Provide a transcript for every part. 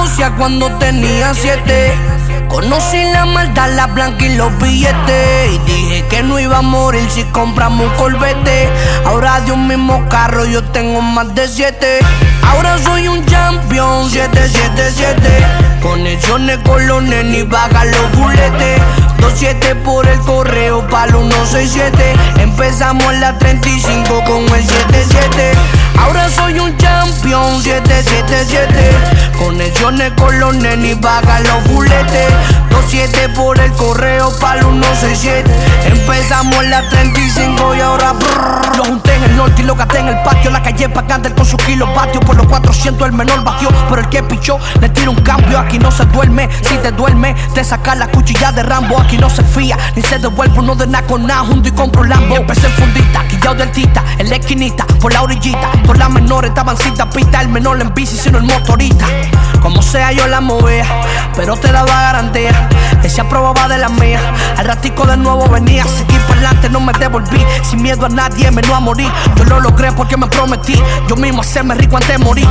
negocia cuando tenía siete. Conocí la maldad, la blanca y los billetes. Y dije que no iba a morir si compramos un colbete. Ahora de un mismo carro yo tengo más de siete. Ahora soy un champion 777. Conexiones con los nenes y vaga los buletes. 27 por el correo para el 167. Empezamos en la 35 con el 77. Ahora soy un champion 777. Conexiones con los nenes y vaga los buletes. 27 por el correo para el 167. Empezamos la 35 y ahora brrr. En el norte y lo gasté en el patio. La calle pa' Candel con sus kilovatios. Por los 400 el menor batió. Pero el que pichó le tira un cambio. Aquí no se duerme. Si te duerme, te saca la cuchilla de Rambo. Aquí no se fía, ni se devuelve uno de nada con nada. Junto y compro Lambo. Empecé en fundita, quillao del tita, en la esquinita, por la orillita. Por las menores estaban cita pista. El menor en bici, sino el motorista. Como sea, yo la movía, pero te daba garantía. Esa probaba de la mía. Al ratico de nuevo venía, seguí para adelante, no me devolví. Sin miedo a nadie, menos a morir. Yo lo logré porque me prometí. Yo mismo hacerme rico antes de morir.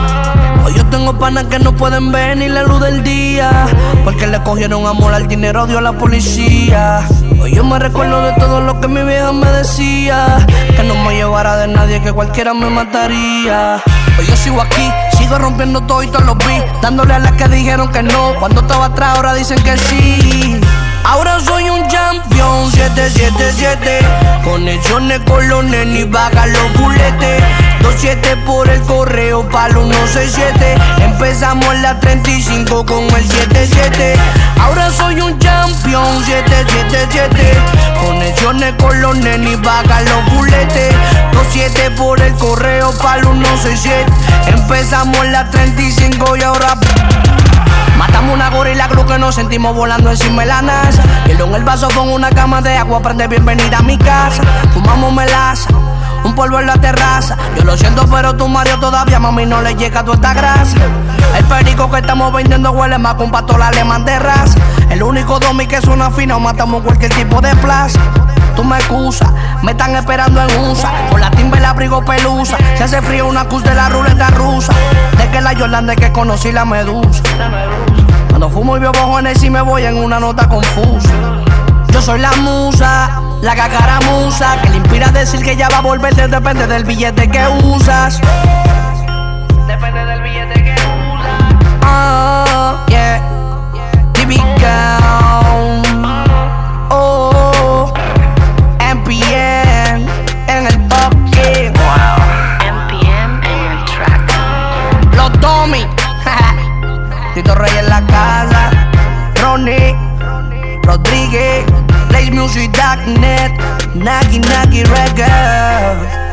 Hoy yo tengo panas que no pueden ver ni la luz del día. Porque le cogieron amor al dinero, dio la policía. Hoy yo me recuerdo de todo lo que mi vieja me decía. Que no me llevara de nadie, que cualquiera me mataría. Hoy yo sigo aquí, rompiendo todo y todos los beats. Dándole a las que dijeron que no. Cuando estaba atrás, ahora dicen que sí. Ahora soy un champion 777 Conexiones con los nenes y vaga los buletes 27 por el correo para el 167 Empezamos la 35 con el 77 Ahora soy un champion 777 Conexiones con los nenes y vaga los buletes 27 por el correo para el 167 Empezamos la 35 y ahora Matamos una gorila, creo que nos sentimos volando encima de la NASA. Hielo en el vaso con una cama de agua, prende bienvenida a mi casa. Fumamos melaza, un polvo en la terraza. Yo lo siento, pero tu Mario todavía, mami, no le llega toda esta grasa. El perico que estamos vendiendo huele más con pato alemán de raza. El único domi que suena fino, matamos cualquier tipo de plaza. Tú me excusas, me están esperando en USA. Con la timba el abrigo pelusa. Se hace frío una cus de la ruleta rusa. De que la Jordan de que conocí la medusa. Cuando fumo y veo bojones y me voy en una nota confusa. Yo soy la musa, la cacaramusa, que le inspira a decir que ya va a volver, depende del billete que usas. Depende del billete que usas. Oh, Tito Rey en la casa. Ronnie. Rodríguez. PlaceMusic.net. Naki Naki Records.